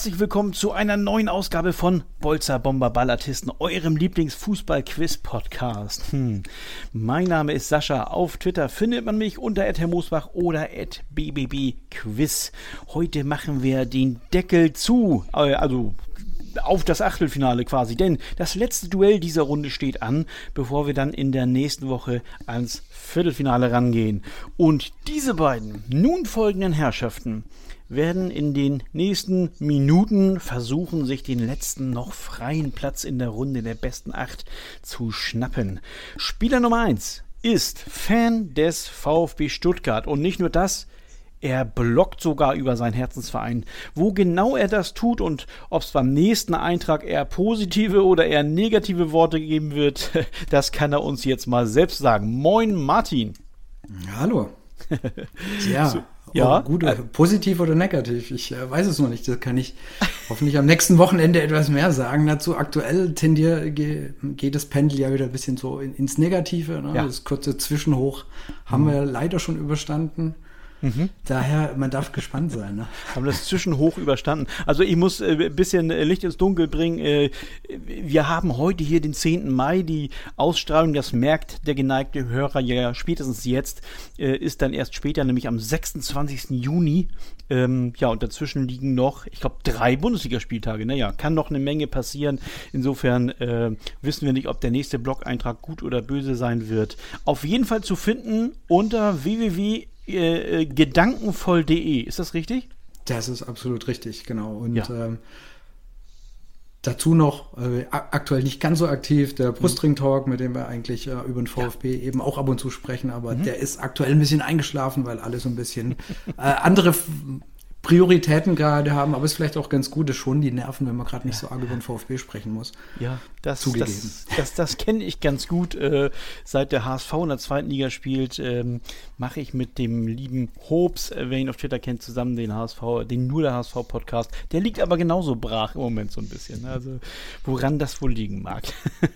herzlich willkommen zu einer neuen Ausgabe von Bolzer Bomber Ballatisten, eurem Lieblings-Fußball-Quiz-Podcast. Hm. Mein Name ist Sascha. Auf Twitter findet man mich unter @herrmosbach oder @bbbquiz. Heute machen wir den Deckel zu, äh, also auf das Achtelfinale quasi. Denn das letzte Duell dieser Runde steht an, bevor wir dann in der nächsten Woche ans Viertelfinale rangehen. Und diese beiden nun folgenden Herrschaften werden in den nächsten Minuten versuchen, sich den letzten noch freien Platz in der Runde der besten acht zu schnappen. Spieler Nummer eins ist Fan des VfB Stuttgart und nicht nur das, er blockt sogar über seinen Herzensverein. Wo genau er das tut und ob es beim nächsten Eintrag eher positive oder eher negative Worte geben wird, das kann er uns jetzt mal selbst sagen. Moin Martin. Hallo. Ja, so, ja. Oh, gut, äh, positiv oder negativ, ich äh, weiß es noch nicht. Das kann ich hoffentlich am nächsten Wochenende etwas mehr sagen dazu. Aktuell tendiert ge, geht das Pendel ja wieder ein bisschen so in, ins Negative. Ne? Ja. Das kurze Zwischenhoch haben mhm. wir leider schon überstanden. Mhm. Daher, man darf gespannt sein. Ne? Haben das Zwischenhoch überstanden. Also ich muss äh, ein bisschen äh, Licht ins Dunkel bringen. Äh, wir haben heute hier den 10. Mai. Die Ausstrahlung, das merkt der geneigte Hörer ja spätestens jetzt, äh, ist dann erst später, nämlich am 26. Juni. Ähm, ja, und dazwischen liegen noch, ich glaube, drei Bundesligaspieltage. Naja, kann noch eine Menge passieren. Insofern äh, wissen wir nicht, ob der nächste Blog-Eintrag gut oder böse sein wird. Auf jeden Fall zu finden unter www äh, äh, gedankenvoll.de. Ist das richtig? Das ist absolut richtig, genau. Und ja. ähm, dazu noch äh, aktuell nicht ganz so aktiv der Brustring Talk, mit dem wir eigentlich äh, über den VfB ja. eben auch ab und zu sprechen, aber mhm. der ist aktuell ein bisschen eingeschlafen, weil alle so ein bisschen äh, andere Prioritäten gerade haben, aber es ist vielleicht auch ganz gut, es schon die Nerven, wenn man gerade nicht so arg über den VfB sprechen muss. Ja, das, Zugegeben. das, das, das kenne ich ganz gut. Äh, seit der HSV in der zweiten Liga spielt, ähm, mache ich mit dem lieben Hobbs, äh, wer ihn auf Twitter kennt, zusammen den HSV, den nur der HSV-Podcast. Der liegt aber genauso brach im Moment so ein bisschen. Ne? Also woran das wohl liegen mag.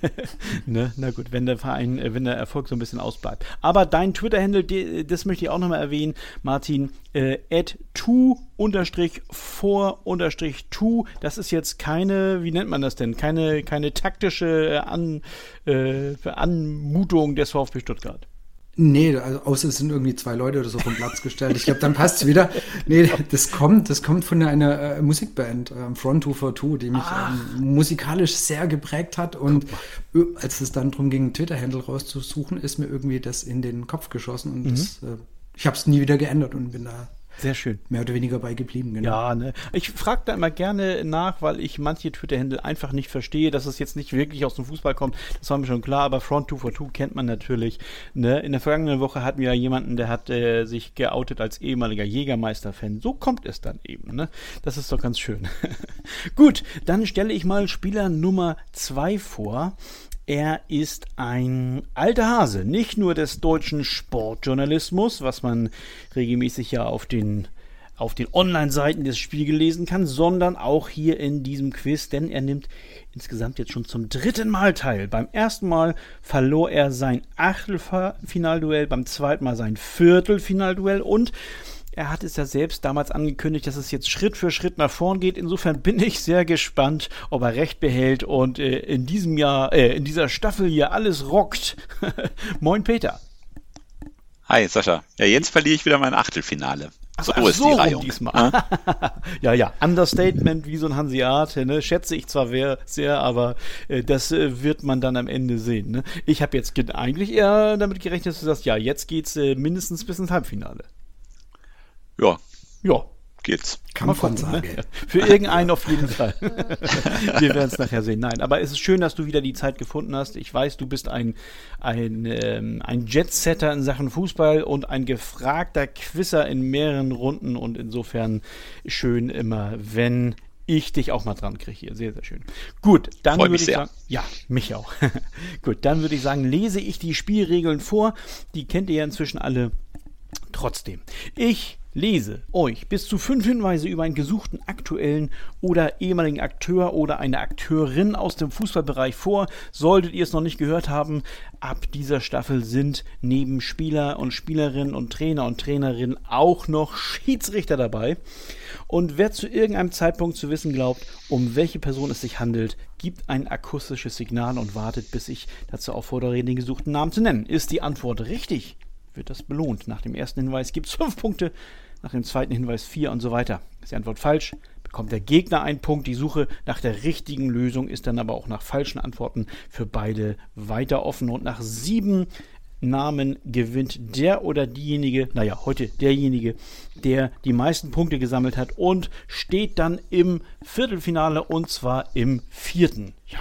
ne? Na gut, wenn der Verein, äh, wenn der Erfolg so ein bisschen ausbleibt. Aber dein Twitter-Handle, das möchte ich auch nochmal erwähnen, Martin, äh, at to unterstrich vor unterstrich to. Das ist jetzt keine, wie nennt man das denn? Keine, keine taktische äh, An, äh, Anmutung des VfB Stuttgart. Nee, also außer es sind irgendwie zwei Leute oder so vom Platz gestellt. Ich glaube, dann passt es wieder. Nee, das kommt, das kommt von einer äh, Musikband, äh, Front 242, die mich ähm, musikalisch sehr geprägt hat. Und als es dann darum ging, Twitter-Handle rauszusuchen, ist mir irgendwie das in den Kopf geschossen. Und mhm. das, äh, ich habe es nie wieder geändert und bin da sehr schön. Mehr oder weniger bei geblieben, genau. Ja, ne? Ich frage da immer gerne nach, weil ich manche Twitter-Händel einfach nicht verstehe, dass es jetzt nicht wirklich aus dem Fußball kommt. Das war mir schon klar, aber Front 242 kennt man natürlich. Ne? In der vergangenen Woche hatten wir ja jemanden, der hat äh, sich geoutet als ehemaliger Jägermeister-Fan. So kommt es dann eben. Ne? Das ist doch ganz schön. Gut, dann stelle ich mal Spieler Nummer 2 vor. Er ist ein alter Hase, nicht nur des deutschen Sportjournalismus, was man regelmäßig ja auf den auf den Online-Seiten des Spiegel lesen kann, sondern auch hier in diesem Quiz, denn er nimmt insgesamt jetzt schon zum dritten Mal teil. Beim ersten Mal verlor er sein Achtelfinalduell, beim zweiten Mal sein Viertelfinalduell und er hat es ja selbst damals angekündigt, dass es jetzt Schritt für Schritt nach vorn geht. Insofern bin ich sehr gespannt, ob er recht behält und äh, in diesem Jahr, äh, in dieser Staffel hier alles rockt. Moin Peter. Hi Sascha. Ja, jetzt verliere ich wieder mein Achtelfinale. Ach, so ach, ist so die Reihung. Diesmal. ja, ja, Understatement wie so ein Hanseate, ne? Schätze ich zwar sehr, aber äh, das äh, wird man dann am Ende sehen. Ne? Ich habe jetzt eigentlich eher damit gerechnet, dass du sagst, ja, jetzt geht's äh, mindestens bis ins Halbfinale. Ja. Ja. Geht's. Kann man gucken, sagen. Ne? Für irgendeinen auf jeden Fall. Wir werden es nachher sehen. Nein, aber es ist schön, dass du wieder die Zeit gefunden hast. Ich weiß, du bist ein, ein, ähm, ein Jetsetter in Sachen Fußball und ein gefragter Quisser in mehreren Runden und insofern schön immer, wenn ich dich auch mal dran kriege hier. Sehr, sehr schön. Gut, dann würde ich sehr. sagen, ja, mich auch. Gut, dann würde ich sagen, lese ich die Spielregeln vor. Die kennt ihr ja inzwischen alle. Trotzdem, ich lese euch bis zu fünf Hinweise über einen gesuchten aktuellen oder ehemaligen Akteur oder eine Akteurin aus dem Fußballbereich vor. Solltet ihr es noch nicht gehört haben, ab dieser Staffel sind neben Spieler und Spielerinnen und Trainer und Trainerinnen auch noch Schiedsrichter dabei. Und wer zu irgendeinem Zeitpunkt zu wissen glaubt, um welche Person es sich handelt, gibt ein akustisches Signal und wartet, bis ich dazu auffordere, den gesuchten Namen zu nennen. Ist die Antwort richtig? Wird das belohnt. Nach dem ersten Hinweis gibt es fünf Punkte, nach dem zweiten Hinweis vier und so weiter. Ist die Antwort falsch, bekommt der Gegner einen Punkt. Die Suche nach der richtigen Lösung ist dann aber auch nach falschen Antworten für beide weiter offen. Und nach sieben Namen gewinnt der oder diejenige, naja, heute derjenige, der die meisten Punkte gesammelt hat und steht dann im Viertelfinale und zwar im vierten. Ja.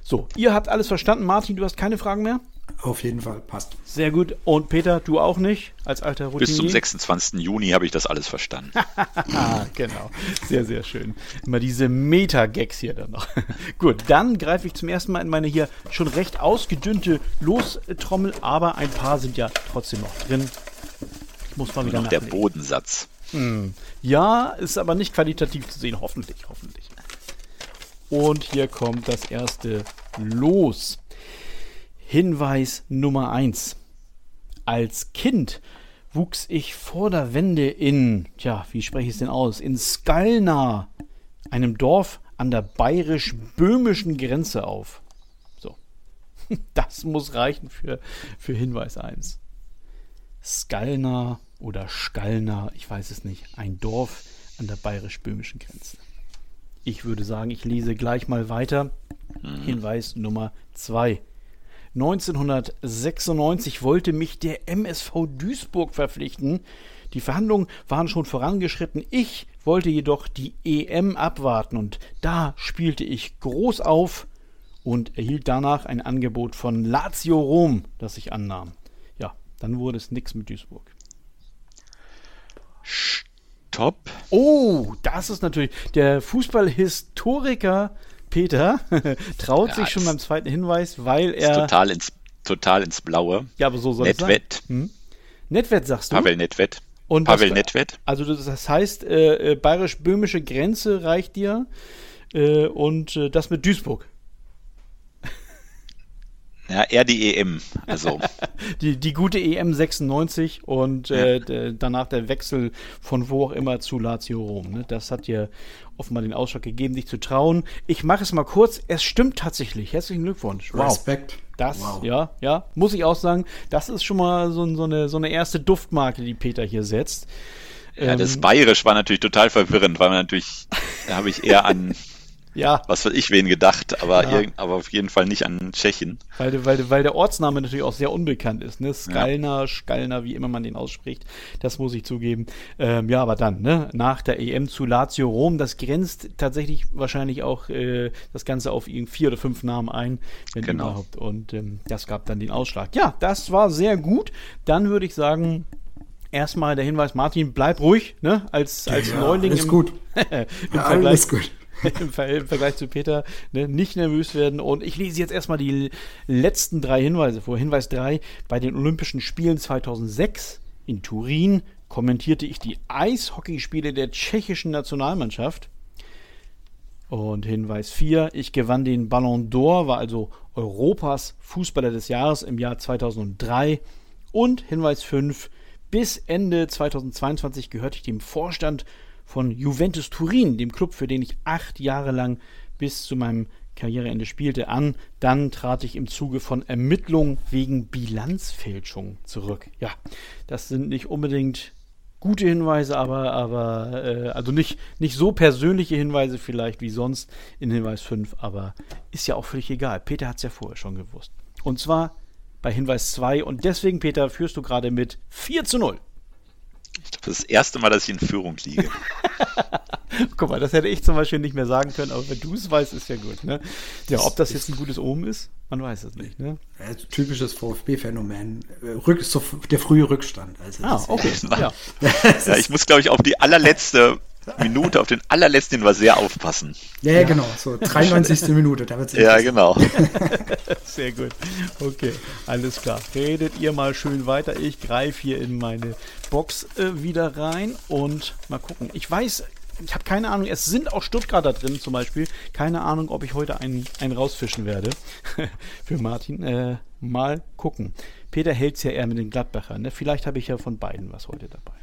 So, ihr habt alles verstanden. Martin, du hast keine Fragen mehr? Auf jeden Fall, passt. Sehr gut. Und Peter, du auch nicht, als alter Routinier? Bis zum 26. Juni habe ich das alles verstanden. genau. Sehr, sehr schön. Immer diese Meta-Gags hier dann noch. gut, dann greife ich zum ersten Mal in meine hier schon recht ausgedünnte Lostrommel, aber ein paar sind ja trotzdem noch drin. Ich muss mal wieder noch der Bodensatz. Hm. Ja, ist aber nicht qualitativ zu sehen, hoffentlich, hoffentlich. Und hier kommt das erste Los. Hinweis Nummer 1. Als Kind wuchs ich vor der Wende in, tja, wie spreche ich es denn aus, in Skalna, einem Dorf an der bayerisch-böhmischen Grenze auf. So. Das muss reichen für, für Hinweis 1. Skalna oder Skalna, ich weiß es nicht, ein Dorf an der bayerisch-böhmischen Grenze. Ich würde sagen, ich lese gleich mal weiter. Mhm. Hinweis Nummer 2. 1996 wollte mich der MSV Duisburg verpflichten. Die Verhandlungen waren schon vorangeschritten. Ich wollte jedoch die EM abwarten und da spielte ich groß auf und erhielt danach ein Angebot von Lazio Rom, das ich annahm. Ja, dann wurde es nichts mit Duisburg. Stopp. Oh, das ist natürlich der Fußballhistoriker Peter traut ja, sich schon beim zweiten Hinweis, weil er. Total ins, total ins Blaue. Ja, aber so soll Netwett. es sein. Hm? Netwett sagst du? Pavel Netwett. Und Pavel das, Netwett. Also das heißt, äh, äh, bayerisch-böhmische Grenze reicht dir äh, und äh, das mit Duisburg. Ja, eher die EM. Also. die, die gute EM 96 und äh, ja. danach der Wechsel von wo auch immer zu Lazio Rom. Ne? Das hat dir offenbar den Ausschlag gegeben, dich zu trauen. Ich mache es mal kurz. Es stimmt tatsächlich. Herzlichen Glückwunsch. Wow. Respekt. Das, wow. ja, ja, muss ich auch sagen, das ist schon mal so, so, eine, so eine erste Duftmarke, die Peter hier setzt. Ja, ähm, das Bayerisch war natürlich total verwirrend, weil man natürlich, da habe ich eher an ja. was weiß ich wen gedacht, aber, ja. aber auf jeden Fall nicht an Tschechien. Weil, weil, weil der Ortsname natürlich auch sehr unbekannt ist, ne? Skalna, ja. Skalna, wie immer man den ausspricht, das muss ich zugeben. Ähm, ja, aber dann, ne? Nach der EM zu Lazio Rom, das grenzt tatsächlich wahrscheinlich auch äh, das Ganze auf vier oder fünf Namen ein, wenn genau. überhaupt. Und ähm, das gab dann den Ausschlag. Ja, das war sehr gut. Dann würde ich sagen, erstmal der Hinweis, Martin, bleib ruhig, ne? Als, als ja, Neuling. Alles im, gut. im ja, Vergleich, alles gut. im, Vergleich zu Peter ne, nicht nervös werden. Und ich lese jetzt erstmal die letzten drei Hinweise vor. Hinweis 3. Bei den Olympischen Spielen 2006 in Turin kommentierte ich die Eishockeyspiele der tschechischen Nationalmannschaft. Und Hinweis 4, ich gewann den Ballon d'Or, war also Europas Fußballer des Jahres im Jahr 2003. Und Hinweis 5, bis Ende 2022 gehörte ich dem Vorstand von Juventus Turin, dem Club, für den ich acht Jahre lang bis zu meinem Karriereende spielte, an. Dann trat ich im Zuge von Ermittlungen wegen Bilanzfälschung zurück. Ja, das sind nicht unbedingt gute Hinweise, aber, aber äh, also nicht, nicht so persönliche Hinweise vielleicht wie sonst in Hinweis 5, aber ist ja auch völlig egal. Peter hat es ja vorher schon gewusst. Und zwar bei Hinweis 2 und deswegen, Peter, führst du gerade mit 4 zu 0. Ich glaube, das, das erste Mal, dass ich in Führung liege. Guck mal, das hätte ich zum Beispiel nicht mehr sagen können, aber wenn du es weißt, ist ja gut. Ne? Ja, ob das jetzt ein gutes Omen ist, man weiß es nicht. Ne? Ja, typisches VfB-Phänomen. Rück, der frühe Rückstand. Also ah, okay. Ja. ja. ich muss, glaube ich, auf die allerletzte Minute auf den allerletzten war sehr aufpassen. Ja, ja, genau. So 93. Minute. Da wird's Ja, genau. Sehr gut. Okay, alles klar. Redet ihr mal schön weiter. Ich greife hier in meine Box äh, wieder rein und mal gucken. Ich weiß, ich habe keine Ahnung, es sind auch Stuttgarter drin zum Beispiel. Keine Ahnung, ob ich heute einen, einen rausfischen werde. Für Martin. Äh, mal gucken. Peter hält es ja eher mit den Gladbachern. Ne? Vielleicht habe ich ja von beiden was heute dabei.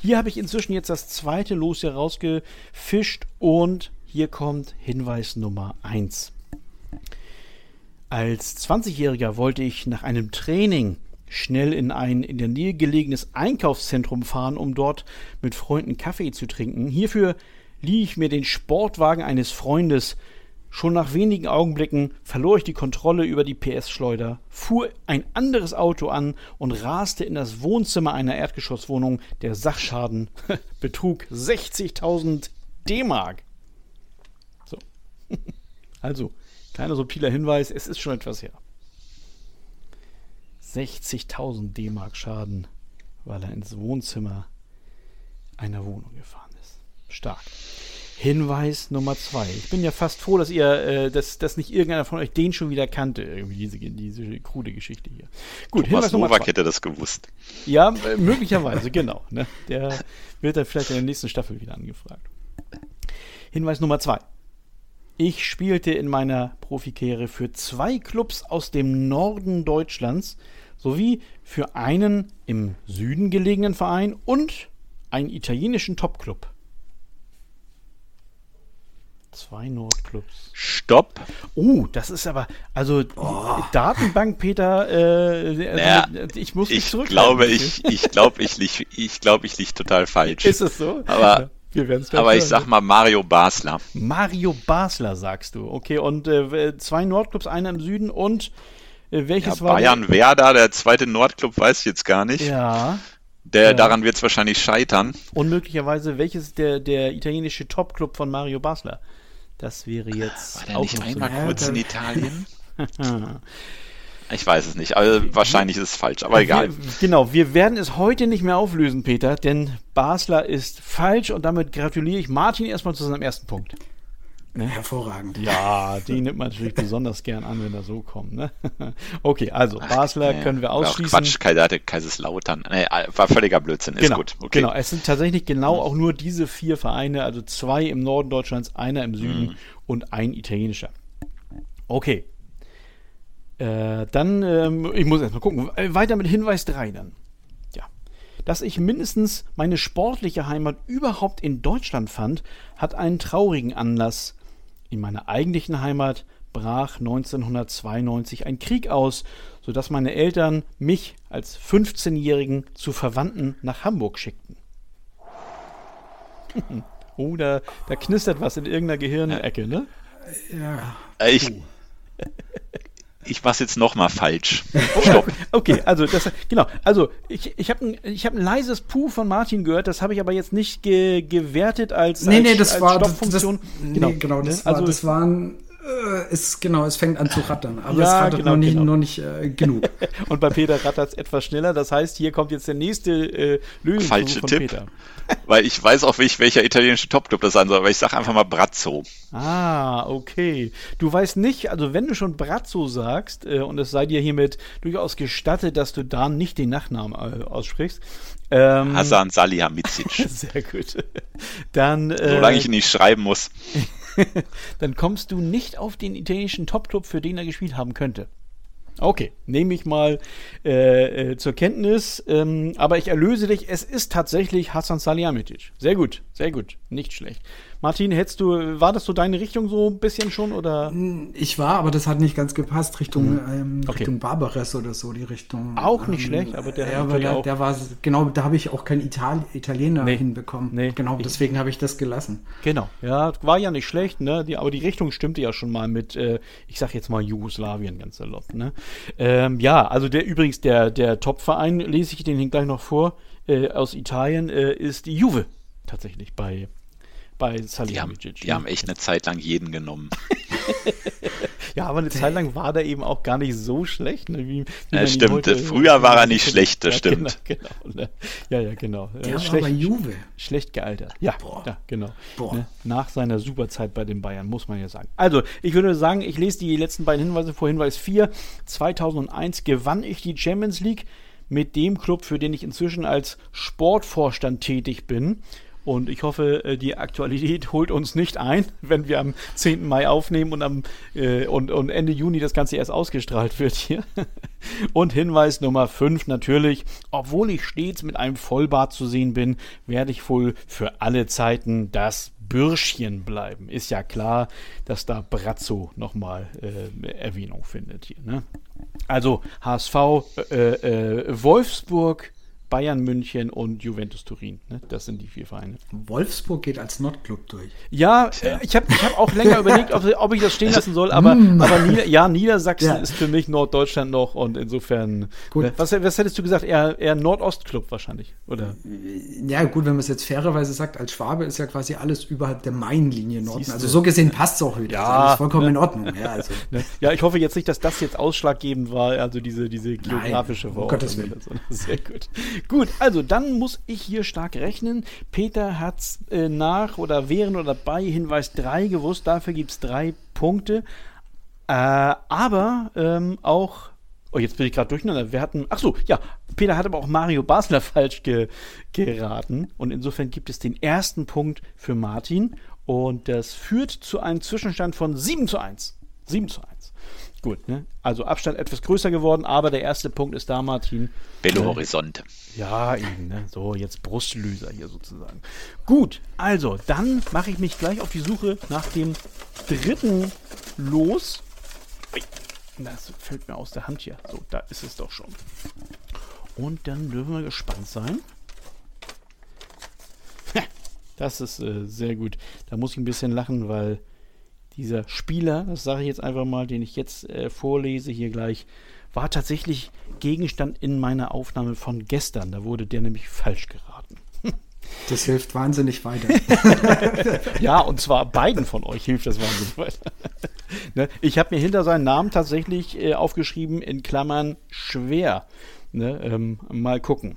Hier habe ich inzwischen jetzt das zweite Los hier rausgefischt und hier kommt Hinweis Nummer 1. Als 20-Jähriger wollte ich nach einem Training schnell in ein in der Nähe gelegenes Einkaufszentrum fahren, um dort mit Freunden Kaffee zu trinken. Hierfür lieh ich mir den Sportwagen eines Freundes. Schon nach wenigen Augenblicken verlor ich die Kontrolle über die PS-Schleuder, fuhr ein anderes Auto an und raste in das Wohnzimmer einer Erdgeschosswohnung. Der Sachschaden betrug 60.000 D-Mark. So. Also, kleiner subtiler Hinweis, es ist schon etwas her. 60.000 D-Mark Schaden, weil er ins Wohnzimmer einer Wohnung gefahren ist. Stark. Hinweis Nummer zwei. Ich bin ja fast froh, dass ihr, äh, dass, dass nicht irgendeiner von euch den schon wieder kannte, irgendwie diese, diese krude Geschichte hier. Gut, Thomas Hinweis Nummer Novak zwei. hätte das gewusst. Ja, äh, möglicherweise, genau. Ne? Der wird dann vielleicht in der nächsten Staffel wieder angefragt. Hinweis Nummer zwei. Ich spielte in meiner Profikarriere für zwei Clubs aus dem Norden Deutschlands sowie für einen im Süden gelegenen Verein und einen italienischen Topclub. Zwei Nordclubs. Stopp. Oh, das ist aber, also oh. Datenbank, Peter, äh, naja, ich muss mich ich glaube, ich, ich glaube, ich lieg, ich glaube, ich lieg total falsch. Ist es so? Aber, aber ich sag mal Mario Basler. Mario Basler, sagst du. Okay, und äh, zwei Nordclubs, einer im Süden und äh, welches ja, war Bayern der? Werder, der zweite Nordclub, weiß ich jetzt gar nicht. Ja. Der, ja. Daran wird es wahrscheinlich scheitern. Und möglicherweise, welches der, der italienische Topclub von Mario Basler? Das wäre jetzt. War der nicht einmal so kurz in Italien? ich weiß es nicht. Also wahrscheinlich ist es falsch, aber egal. Wir, genau, wir werden es heute nicht mehr auflösen, Peter, denn Basler ist falsch und damit gratuliere ich Martin erstmal zu seinem ersten Punkt. Ne? Hervorragend. Ja, die nimmt man natürlich besonders gern an, wenn er so kommt. Ne? Okay, also Basler Ach, können wir ausschließen. Quatsch, Kaiserslautern. Nee, war völliger Blödsinn. Ist genau, gut. Okay. Genau, es sind tatsächlich genau auch nur diese vier Vereine, also zwei im Norden Deutschlands, einer im Süden mhm. und ein italienischer. Okay. Äh, dann, ähm, ich muss erstmal gucken. Äh, weiter mit Hinweis 3 dann dass ich mindestens meine sportliche Heimat überhaupt in Deutschland fand, hat einen traurigen Anlass. In meiner eigentlichen Heimat brach 1992 ein Krieg aus, sodass meine Eltern mich als 15-Jährigen zu Verwandten nach Hamburg schickten. oh, da, da knistert was in irgendeiner Gehirnecke, ne? Ja. Ich, ich mach's jetzt nochmal falsch. Stopp. okay, also das, genau. Also ich, ich habe ein, ich hab ein leises Puh von Martin gehört, das habe ich aber jetzt nicht ge, gewertet als, nee, als, nee, das als war, Stoppfunktion. Das, genau, nee, genau, das, ne? war, also, das waren äh, ist genau, es fängt an zu rattern, aber ja, es rattert genau, noch nicht, genau. noch nicht äh, genug. Und bei Peter rattert es etwas schneller. Das heißt, hier kommt jetzt der nächste äh, Lösung Falsche von Tipp, Peter. Weil ich weiß auch, welcher italienische Topclub das sein soll, aber ich sage einfach mal Brazzo. Ah, okay. Du weißt nicht, also wenn du schon Brazzo sagst, äh, und es sei dir hiermit durchaus gestattet, dass du da nicht den Nachnamen äh, aussprichst. Ähm, Hasan Salihamidzic. Sehr gut. Dann, äh, Solange ich ihn nicht schreiben muss. dann kommst du nicht auf den italienischen Topclub, für den er gespielt haben könnte. Okay, nehme ich mal äh, äh, zur Kenntnis. Ähm, aber ich erlöse dich. Es ist tatsächlich Hassan Salihamidzic. Sehr gut, sehr gut. Nicht schlecht. Martin, hättest du, war das so deine Richtung so ein bisschen schon oder? Ich war, aber das hat nicht ganz gepasst, Richtung, mhm. ähm, okay. Richtung Barbares oder so, die Richtung. Auch nicht ähm, schlecht, aber der, ja, aber der, der war, genau, da habe ich auch keinen Ital Italiener nee. hinbekommen. Nee. Genau, deswegen habe ich das gelassen. Genau, ja, war ja nicht schlecht, ne? Die, aber die Richtung stimmte ja schon mal mit, äh, ich sag jetzt mal Jugoslawien ganz salopp, ne? Ähm, ja, also der übrigens, der, der Top-Verein, lese ich den gleich noch vor, äh, aus Italien, äh, ist die Juve tatsächlich bei bei Salihamidzic. Die, haben, die haben echt eine Zeit lang jeden genommen. Ja, aber eine Zeit lang war der eben auch gar nicht so schlecht. Ne, wie, wie ja, stimmt. Heute, Früher war er nicht schlecht, das ja, stimmt. Genau, genau, ne? Ja, ja, genau. Der schlecht, war bei Juve. Schlecht gealtert. Ja, ja genau. Ne? Nach seiner Superzeit bei den Bayern, muss man ja sagen. Also, ich würde sagen, ich lese die letzten beiden Hinweise vor. Hinweis 4. 2001 gewann ich die Champions League mit dem Club, für den ich inzwischen als Sportvorstand tätig bin. Und ich hoffe, äh, die Aktualität holt uns nicht ein, wenn wir am 10. Mai aufnehmen und, am, äh, und, und Ende Juni das Ganze erst ausgestrahlt wird hier. Und Hinweis Nummer 5 natürlich, obwohl ich stets mit einem Vollbart zu sehen bin, werde ich wohl für alle Zeiten das Bürschchen bleiben. Ist ja klar, dass da Brazzo nochmal äh, Erwähnung findet hier. Ne? Also HSV, äh, äh, Wolfsburg, Bayern München und Juventus Turin. Ne? Das sind die vier Vereine. Wolfsburg geht als Nordclub durch. Ja, äh, ich habe ich hab auch länger überlegt, ob, ob, ich das stehen lassen soll, aber, mm. aber Nieder ja, Niedersachsen ja. ist für mich Norddeutschland noch und insofern. Gut. Was, was hättest du gesagt? Eher, eher Nordostclub wahrscheinlich, oder? Ja, gut, wenn man es jetzt fairerweise sagt, als Schwabe ist ja quasi alles überhalb der Mainlinie Norden. Also so gesehen passt es auch wieder. Ja, also ist vollkommen ne? in Ordnung. Ja, also. ne? ja, ich hoffe jetzt nicht, dass das jetzt ausschlaggebend war, also diese, diese geografische Nein, um Gottes Willen. Sehr gut. Gut, also dann muss ich hier stark rechnen. Peter hat es äh, nach oder während oder bei Hinweis 3 gewusst. Dafür gibt es drei Punkte. Äh, aber ähm, auch. Oh, jetzt bin ich gerade durcheinander. Wir hatten. Ach so, ja. Peter hat aber auch Mario Basler falsch ge, geraten. Und insofern gibt es den ersten Punkt für Martin. Und das führt zu einem Zwischenstand von 7 zu 1. 7 zu 1. Gut, ne? Also Abstand etwas größer geworden, aber der erste Punkt ist da, Martin. Belo äh, Horizonte. Ja, eben, ne? So, jetzt Brustlöser hier sozusagen. Gut, also, dann mache ich mich gleich auf die Suche nach dem dritten los. Das fällt mir aus der Hand hier. So, da ist es doch schon. Und dann dürfen wir gespannt sein. Das ist äh, sehr gut. Da muss ich ein bisschen lachen, weil dieser Spieler, das sage ich jetzt einfach mal, den ich jetzt äh, vorlese hier gleich, war tatsächlich Gegenstand in meiner Aufnahme von gestern. Da wurde der nämlich falsch geraten. Das hilft wahnsinnig weiter. ja, und zwar beiden von euch hilft das wahnsinnig weiter. ne? Ich habe mir hinter seinen Namen tatsächlich äh, aufgeschrieben, in Klammern schwer. Ne? Ähm, mal gucken.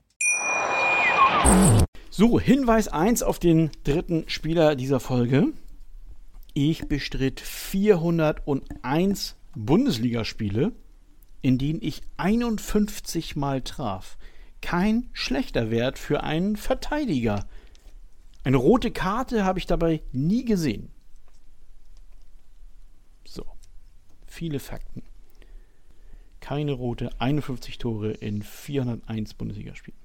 So, Hinweis 1 auf den dritten Spieler dieser Folge. Ich bestritt 401 Bundesligaspiele, in denen ich 51 Mal traf. Kein schlechter Wert für einen Verteidiger. Eine rote Karte habe ich dabei nie gesehen. So, viele Fakten. Keine rote, 51 Tore in 401 Bundesligaspielen.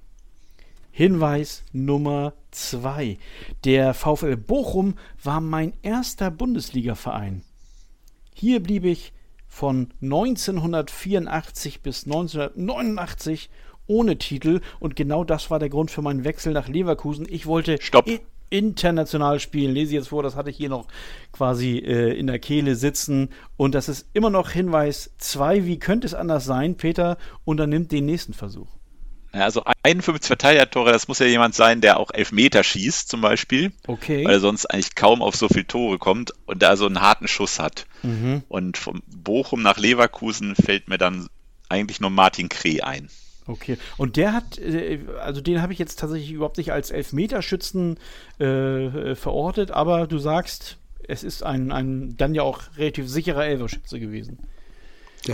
Hinweis Nummer 2. Der VfL Bochum war mein erster Bundesligaverein. Hier blieb ich von 1984 bis 1989 ohne Titel und genau das war der Grund für meinen Wechsel nach Leverkusen. Ich wollte Stopp. international spielen. Lese jetzt vor, das hatte ich hier noch quasi äh, in der Kehle sitzen. Und das ist immer noch Hinweis 2. Wie könnte es anders sein? Peter unternimmt den nächsten Versuch. Also 51 Verteidiger-Tore, das muss ja jemand sein, der auch Elfmeter schießt zum Beispiel. Okay. Weil er sonst eigentlich kaum auf so viele Tore kommt und da so einen harten Schuss hat. Mhm. Und vom Bochum nach Leverkusen fällt mir dann eigentlich nur Martin Kreh ein. Okay, und der hat, äh, also den habe ich jetzt tatsächlich überhaupt nicht als Elfmeterschützen äh, verortet, aber du sagst, es ist ein, ein dann ja auch relativ sicherer Elferschütze gewesen.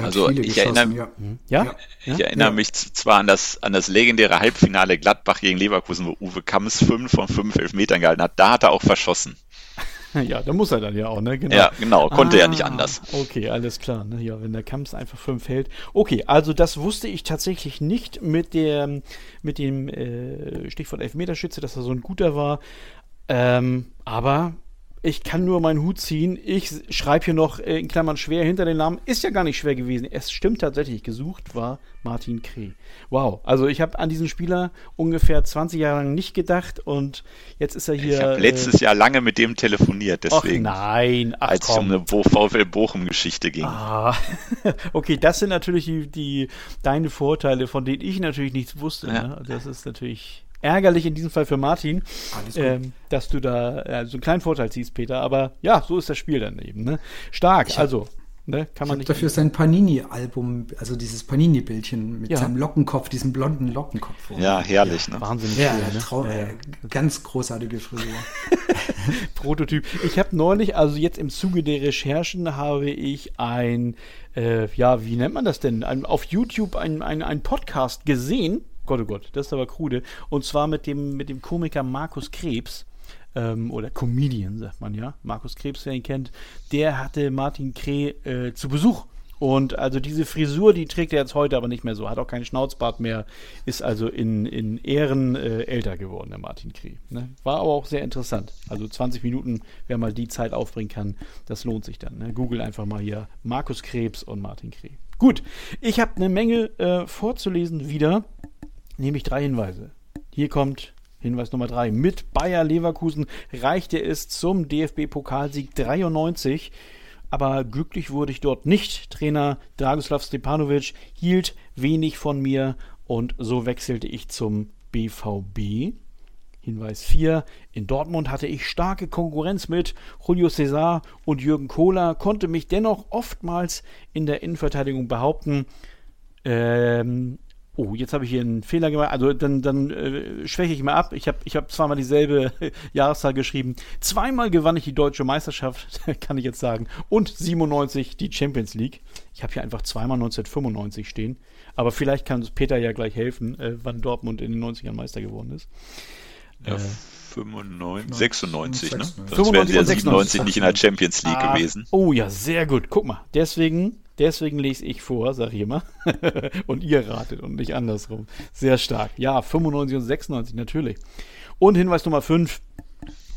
Also ich erinnere, ja. Mhm. Ja? ich ja? erinnere mich zwar an das, an das legendäre Halbfinale Gladbach gegen Leverkusen, wo Uwe Kamms fünf von fünf Elfmetern gehalten hat. Da hat er auch verschossen. Ja, da muss er dann ja auch, ne? Genau. Ja, genau, konnte ah, ja nicht anders. Okay, alles klar. Ne? Ja, wenn der Kamps einfach fünf hält. Okay, also das wusste ich tatsächlich nicht mit der, mit dem äh, Stichwort Elfmeterschütze, dass er so ein guter war. Ähm, aber ich kann nur meinen Hut ziehen. Ich schreibe hier noch in Klammern schwer hinter den Namen. Ist ja gar nicht schwer gewesen. Es stimmt tatsächlich. Gesucht war Martin Kreh. Wow. Also ich habe an diesen Spieler ungefähr 20 Jahre lang nicht gedacht und jetzt ist er hier. Ich habe letztes äh, Jahr lange mit dem telefoniert, deswegen. Ach nein, ach, als es um eine VfL Bochum-Geschichte ging. Ah. okay, das sind natürlich die, die, deine Vorteile, von denen ich natürlich nichts wusste. Ja. Ne? Das ist natürlich ärgerlich in diesem Fall für Martin, ähm, dass du da äh, so einen kleinen Vorteil ziehst, Peter. Aber ja, so ist das Spiel dann eben. Ne? Stark, hab, also. Ne, kann man ich nicht dafür sein Panini-Album, also dieses Panini-Bildchen mit ja. seinem Lockenkopf, diesem blonden Lockenkopf. Ja, herrlich, ja, ne? Wahnsinnig ja, schön, ne? ja, Ganz großartige Frisur. Prototyp. Ich habe neulich, also jetzt im Zuge der Recherchen, habe ich ein, äh, ja, wie nennt man das denn? Ein, auf YouTube ein, ein, ein Podcast gesehen Gott, oh Gott, das ist aber krude. Und zwar mit dem, mit dem Komiker Markus Krebs. Ähm, oder Comedian, sagt man ja. Markus Krebs, wer ihn kennt, der hatte Martin Kreh äh, zu Besuch. Und also diese Frisur, die trägt er jetzt heute aber nicht mehr so, hat auch keinen Schnauzbart mehr, ist also in, in Ehren äh, älter geworden, der Martin Kreh. Ne? War aber auch sehr interessant. Also 20 Minuten, wer mal die Zeit aufbringen kann, das lohnt sich dann. Ne? Google einfach mal hier Markus Krebs und Martin Kreh. Gut, ich habe eine Menge äh, vorzulesen wieder nehme ich drei Hinweise. Hier kommt Hinweis Nummer drei. Mit Bayer Leverkusen reichte es zum DFB-Pokalsieg 93. Aber glücklich wurde ich dort nicht. Trainer Dragoslav Stepanovic hielt wenig von mir und so wechselte ich zum BVB. Hinweis 4. In Dortmund hatte ich starke Konkurrenz mit Julio César und Jürgen Kohler, konnte mich dennoch oftmals in der Innenverteidigung behaupten. Ähm, Oh, jetzt habe ich hier einen Fehler gemacht. Also dann, dann äh, schwäche ich mal ab. Ich habe ich hab zweimal dieselbe Jahreszahl geschrieben. Zweimal gewann ich die deutsche Meisterschaft, kann ich jetzt sagen. Und 97 die Champions League. Ich habe hier einfach zweimal 1995 stehen. Aber vielleicht kann uns Peter ja gleich helfen, äh, wann Dortmund in den 90ern Meister geworden ist. Ja, äh, 95, 96, 96, ne? Sonst wären sie ja 97 nicht in der Champions League ah, gewesen. Oh ja, sehr gut. Guck mal, deswegen Deswegen lese ich vor, sag ich immer. und ihr ratet und nicht andersrum. Sehr stark. Ja, 95 und 96 natürlich. Und Hinweis Nummer 5.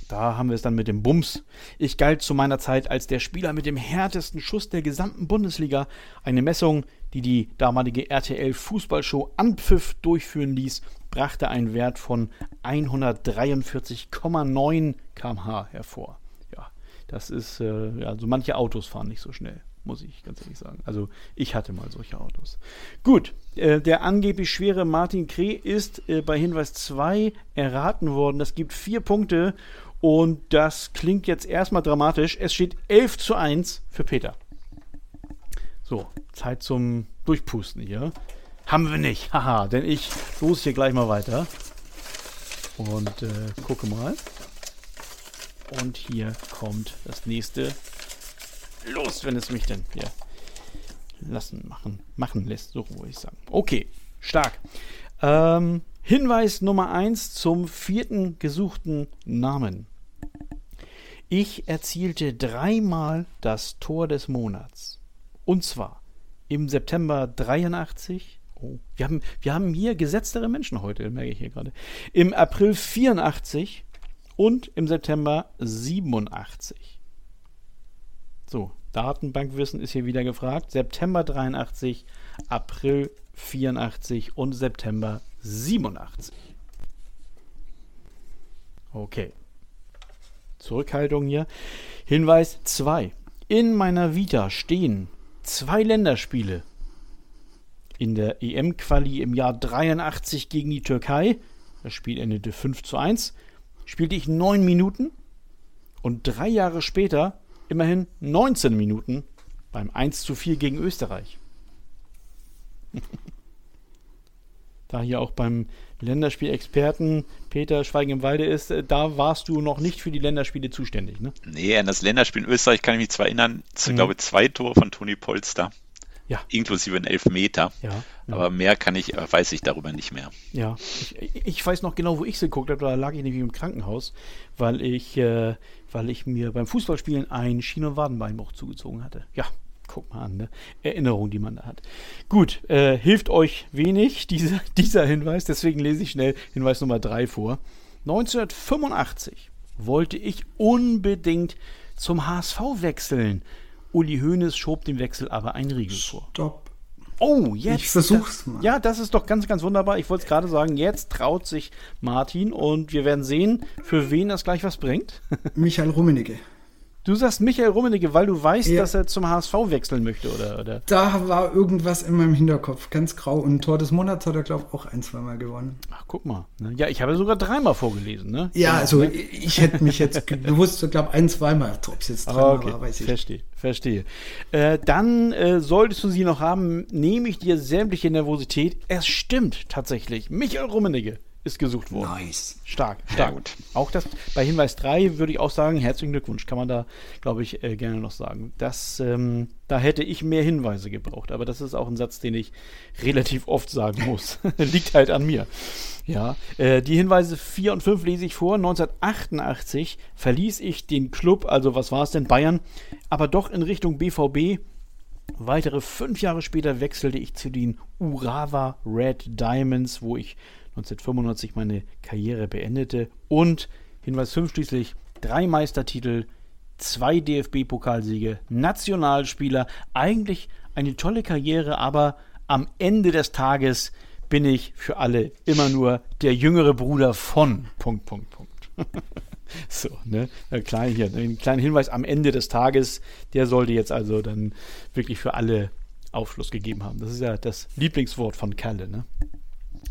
Da haben wir es dann mit dem Bums. Ich galt zu meiner Zeit als der Spieler mit dem härtesten Schuss der gesamten Bundesliga. Eine Messung, die die damalige RTL Fußballshow Anpfiff durchführen ließ, brachte einen Wert von 143,9 km/h hervor. Ja, das ist, äh, also manche Autos fahren nicht so schnell muss ich ganz ehrlich sagen. Also ich hatte mal solche Autos. Gut, äh, der angeblich schwere Martin Kreh ist äh, bei Hinweis 2 erraten worden. Das gibt vier Punkte und das klingt jetzt erstmal dramatisch. Es steht 11 zu 1 für Peter. So, Zeit zum Durchpusten hier. Haben wir nicht. Haha, denn ich los hier gleich mal weiter. Und äh, gucke mal. Und hier kommt das nächste los, wenn es mich denn hier lassen, machen, machen lässt, so würde ich sagen. Okay, stark. Ähm, Hinweis Nummer 1 zum vierten gesuchten Namen. Ich erzielte dreimal das Tor des Monats. Und zwar im September 83. Oh, wir haben, wir haben hier gesetztere Menschen heute, merke ich hier gerade. Im April 84 und im September 87. So, Datenbankwissen ist hier wieder gefragt. September 83, April 84 und September 87. Okay. Zurückhaltung hier. Hinweis 2. In meiner Vita stehen zwei Länderspiele. In der EM-Quali im Jahr 83 gegen die Türkei. Das Spiel endete 5 zu 1. Spielte ich 9 Minuten. Und drei Jahre später immerhin 19 Minuten beim 1 zu 4 gegen Österreich. da hier auch beim Länderspielexperten Peter Schweigen im Walde ist, äh, da warst du noch nicht für die Länderspiele zuständig, ne? Nee, an das Länderspiel in Österreich kann ich mich zwar erinnern, ich mhm. glaube zwei Tore von Toni Polster. Ja. Inklusive ein Elfmeter. Ja, ja. Aber mehr kann ich, äh, weiß ich darüber nicht mehr. Ja, ich, ich weiß noch genau, wo ich sie geguckt habe. Da lag ich nämlich im Krankenhaus, weil ich äh, weil ich mir beim Fußballspielen ein Schien- und Wadenbeinbruch zugezogen hatte. Ja, guck mal an, ne? Erinnerung, die man da hat. Gut, äh, hilft euch wenig diese, dieser Hinweis, deswegen lese ich schnell Hinweis Nummer 3 vor. 1985 wollte ich unbedingt zum HSV wechseln. Uli Hoeneß schob den Wechsel aber ein Riegel vor. Stopp. Oh, jetzt. Ich versuch's mal. Ja, das ist doch ganz, ganz wunderbar. Ich wollte es gerade sagen, jetzt traut sich Martin und wir werden sehen, für wen das gleich was bringt. Michael Rummenigge. Du sagst Michael Rummenigge, weil du weißt, ja. dass er zum HSV wechseln möchte, oder, oder? Da war irgendwas in meinem Hinterkopf, ganz grau. Und Tor des Monats hat er, glaube ich, auch ein, zweimal gewonnen. Ach, guck mal. Ne? Ja, ich habe sogar dreimal vorgelesen, ne? Ja, genau, also ne? ich hätte mich jetzt bewusst, glaube ein, zweimal. Ob es jetzt dreimal okay. war, weiß ich. Verstehe, verstehe. Äh, dann äh, solltest du sie noch haben, nehme ich dir sämtliche Nervosität. Es stimmt tatsächlich. Michael Rummenigge ist gesucht worden. Nice. Stark, stark. Auch das bei Hinweis 3 würde ich auch sagen, herzlichen Glückwunsch, kann man da, glaube ich, äh, gerne noch sagen. Das, ähm, da hätte ich mehr Hinweise gebraucht, aber das ist auch ein Satz, den ich relativ oft sagen muss. Liegt halt an mir. Ja, äh, die Hinweise 4 und 5 lese ich vor. 1988 verließ ich den Club, also was war es denn, Bayern, aber doch in Richtung BVB. Weitere fünf Jahre später wechselte ich zu den Urawa Red Diamonds, wo ich 1995 meine Karriere beendete und Hinweis 5 schließlich drei Meistertitel, zwei DFB-Pokalsiege, Nationalspieler, eigentlich eine tolle Karriere, aber am Ende des Tages bin ich für alle immer nur der jüngere Bruder von Punkt, Punkt, Punkt. so, ne? Klein hier, ein kleiner Hinweis am Ende des Tages, der sollte jetzt also dann wirklich für alle Aufschluss gegeben haben. Das ist ja das Lieblingswort von Kalle, ne?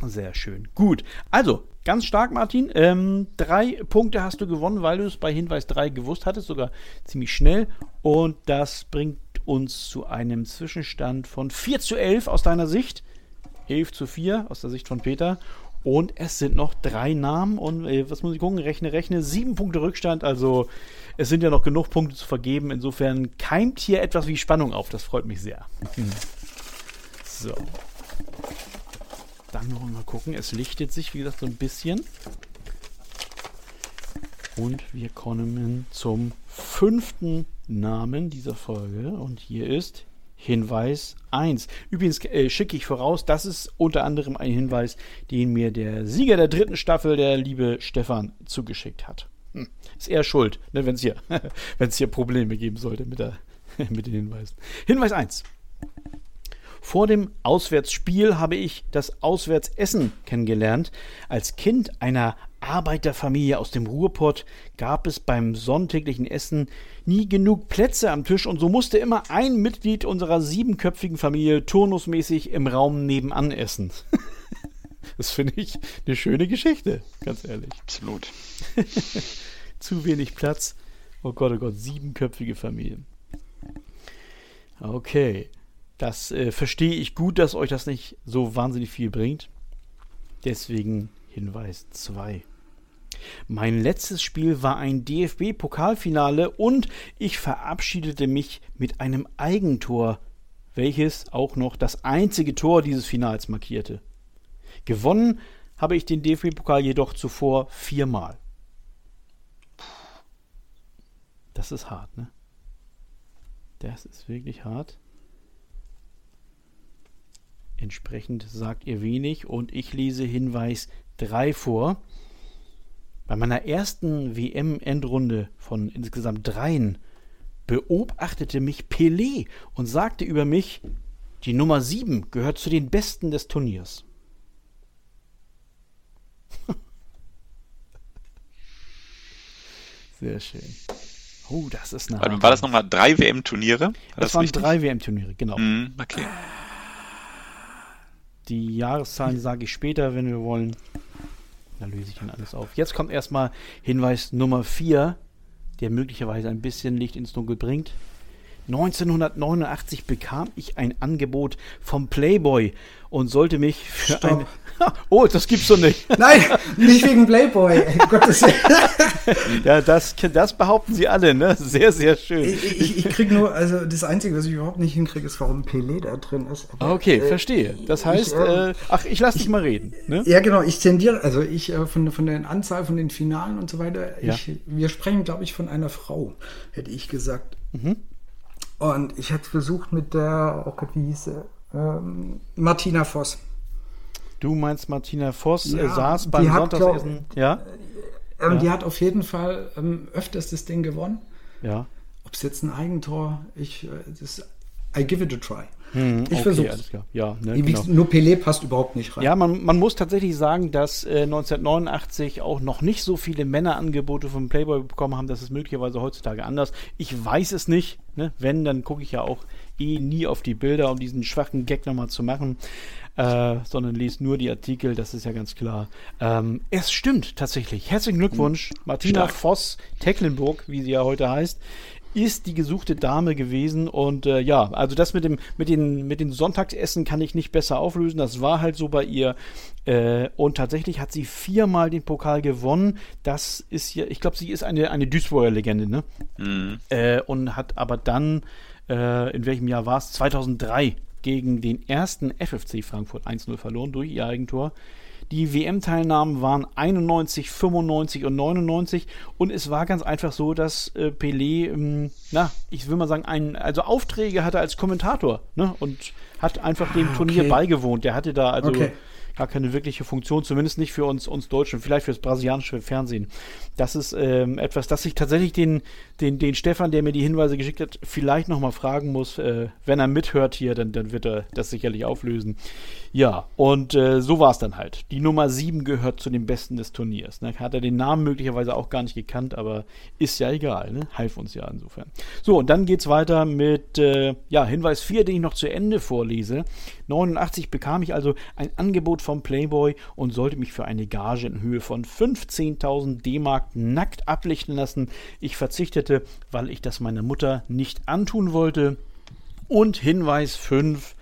Sehr schön. Gut. Also, ganz stark, Martin. Ähm, drei Punkte hast du gewonnen, weil du es bei Hinweis 3 gewusst hattest, sogar ziemlich schnell. Und das bringt uns zu einem Zwischenstand von 4 zu 11 aus deiner Sicht. 11 zu 4 aus der Sicht von Peter. Und es sind noch drei Namen. Und äh, was muss ich gucken? Rechne, rechne. Sieben Punkte Rückstand. Also, es sind ja noch genug Punkte zu vergeben. Insofern keimt hier etwas wie Spannung auf. Das freut mich sehr. so. Dann noch mal gucken. Es lichtet sich, wie gesagt, so ein bisschen. Und wir kommen zum fünften Namen dieser Folge. Und hier ist Hinweis 1. Übrigens äh, schicke ich voraus, das ist unter anderem ein Hinweis, den mir der Sieger der dritten Staffel, der liebe Stefan, zugeschickt hat. Hm. Ist er schuld, ne, wenn es hier, hier Probleme geben sollte mit, der, mit den Hinweisen. Hinweis 1. Vor dem Auswärtsspiel habe ich das Auswärtsessen kennengelernt. Als Kind einer Arbeiterfamilie aus dem Ruhrpott gab es beim sonntäglichen Essen nie genug Plätze am Tisch und so musste immer ein Mitglied unserer siebenköpfigen Familie turnusmäßig im Raum nebenan essen. das finde ich eine schöne Geschichte, ganz ehrlich. Absolut. Zu wenig Platz. Oh Gott, oh Gott, siebenköpfige Familien. Okay. Das äh, verstehe ich gut, dass euch das nicht so wahnsinnig viel bringt. Deswegen Hinweis 2. Mein letztes Spiel war ein DFB-Pokalfinale und ich verabschiedete mich mit einem Eigentor, welches auch noch das einzige Tor dieses Finals markierte. Gewonnen habe ich den DFB-Pokal jedoch zuvor viermal. Das ist hart, ne? Das ist wirklich hart. Entsprechend sagt ihr wenig und ich lese Hinweis 3 vor. Bei meiner ersten WM-Endrunde von insgesamt dreien beobachtete mich Pelé und sagte über mich, die Nummer 7 gehört zu den Besten des Turniers. Sehr schön. Oh, das ist eine. War, war das nochmal drei WM-Turniere? Das, das waren drei WM-Turniere, genau. Mm, okay. Die Jahreszahlen sage ich später, wenn wir wollen. Da löse ich dann alles auf. Jetzt kommt erstmal Hinweis Nummer 4, der möglicherweise ein bisschen Licht ins Dunkel bringt. 1989 bekam ich ein Angebot vom Playboy und sollte mich für Stopp. eine. Oh, das gibt's doch nicht. Nein, nicht wegen Playboy. Gottes ja, das, das behaupten sie alle, ne? Sehr, sehr schön. Ich, ich, ich krieg nur, also das Einzige, was ich überhaupt nicht hinkriege, ist, warum Pelé da drin ist. Aber, okay, äh, verstehe. Das heißt, ich, äh, ach, ich lass dich mal reden. Ne? Ja, genau. Ich tendiere, also ich äh, von, von der Anzahl von den Finalen und so weiter, ja. wir sprechen, glaube ich, von einer Frau, hätte ich gesagt. Mhm. Und ich hatte versucht mit der, oh Gott, wie hieß sie? Ähm, Martina Voss. Du meinst Martina Voss ja, äh, saß beim Sonntagsessen, ja? Ähm, ja. Die hat auf jeden Fall ähm, öfters das Ding gewonnen. Ja. Ob es jetzt ein Eigentor, ich, äh, das, I give it a try. Hm, ich okay, versuche Ja, ne, genau. Nur Pelé passt überhaupt nicht rein. Ja, man, man muss tatsächlich sagen, dass äh, 1989 auch noch nicht so viele Männerangebote vom Playboy bekommen haben. Das ist möglicherweise heutzutage anders. Ich weiß es nicht. Ne? Wenn, dann gucke ich ja auch eh nie auf die Bilder, um diesen schwachen Gag nochmal zu machen. Äh, sondern lese nur die Artikel, das ist ja ganz klar. Ähm, es stimmt tatsächlich. Herzlichen Glückwunsch, Martina Stark. Voss Tecklenburg, wie sie ja heute heißt, ist die gesuchte Dame gewesen. Und äh, ja, also das mit dem, mit den, mit den Sonntagsessen kann ich nicht besser auflösen. Das war halt so bei ihr. Äh, und tatsächlich hat sie viermal den Pokal gewonnen. Das ist ja, ich glaube, sie ist eine, eine Duisburger Legende, ne? Mhm. Äh, und hat aber dann, äh, in welchem Jahr war es? 2003 gegen den ersten FFC Frankfurt 1-0 verloren durch ihr Eigentor. Die WM-Teilnahmen waren 91, 95 und 99 und es war ganz einfach so, dass äh, Pelé, ähm, na, ich will mal sagen, einen, also Aufträge hatte als Kommentator ne, und hat einfach dem ah, Turnier beigewohnt. Der hatte da also okay gar keine wirkliche Funktion, zumindest nicht für uns, uns Deutschen, vielleicht fürs brasilianische Fernsehen. Das ist ähm, etwas, das ich tatsächlich den, den, den Stefan, der mir die Hinweise geschickt hat, vielleicht nochmal fragen muss. Äh, wenn er mithört hier, dann, dann wird er das sicherlich auflösen. Ja, und äh, so war es dann halt. Die Nummer 7 gehört zu den Besten des Turniers. Ne? Hat er den Namen möglicherweise auch gar nicht gekannt, aber ist ja egal. Ne? Half uns ja insofern. So, und dann geht es weiter mit äh, ja, Hinweis 4, den ich noch zu Ende vorlese. 89 bekam ich also ein Angebot vom Playboy und sollte mich für eine Gage in Höhe von 15.000 D-Mark nackt ablichten lassen. Ich verzichtete, weil ich das meiner Mutter nicht antun wollte. Und Hinweis 5,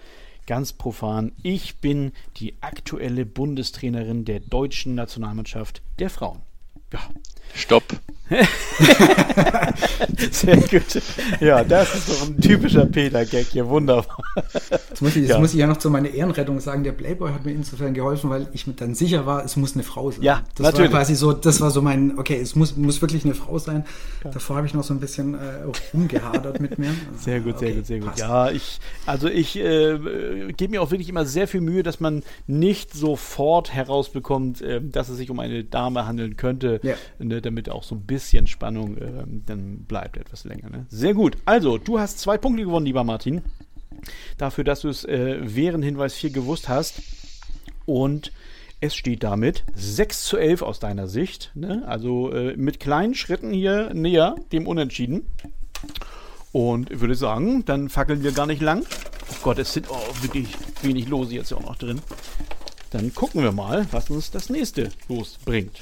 ganz profan, ich bin die aktuelle Bundestrainerin der deutschen Nationalmannschaft der Frauen. Ja. Stopp. Sehr gut. Ja, das ist doch ein typischer Peter-Gag hier. Wunderbar. Jetzt muss, ich, jetzt ja. muss ich ja noch zu meiner Ehrenrettung sagen, der Playboy hat mir insofern geholfen, weil ich mir dann sicher war, es muss eine Frau sein. Ja, das natürlich. war quasi so, das war so mein, okay, es muss, muss wirklich eine Frau sein. Ja. Davor habe ich noch so ein bisschen äh, rumgehadert mit mir. Sehr gut, okay, sehr gut, sehr gut. Passt. Ja, ich, also ich äh, gebe mir auch wirklich immer sehr viel Mühe, dass man nicht sofort herausbekommt, äh, dass es sich um eine Dame handeln könnte, ja. ne, damit auch so ein bisschen bisschen Spannung äh, dann bleibt etwas länger. Ne? Sehr gut. Also, du hast zwei Punkte gewonnen, lieber Martin. Dafür, dass du es äh, während Hinweis 4 gewusst hast. Und es steht damit 6 zu 11 aus deiner Sicht. Ne? Also äh, mit kleinen Schritten hier näher dem Unentschieden. Und ich würde sagen, dann fackeln wir gar nicht lang. Oh Gott, es sind oh, wirklich wenig Lose jetzt auch noch drin. Dann gucken wir mal, was uns das nächste losbringt.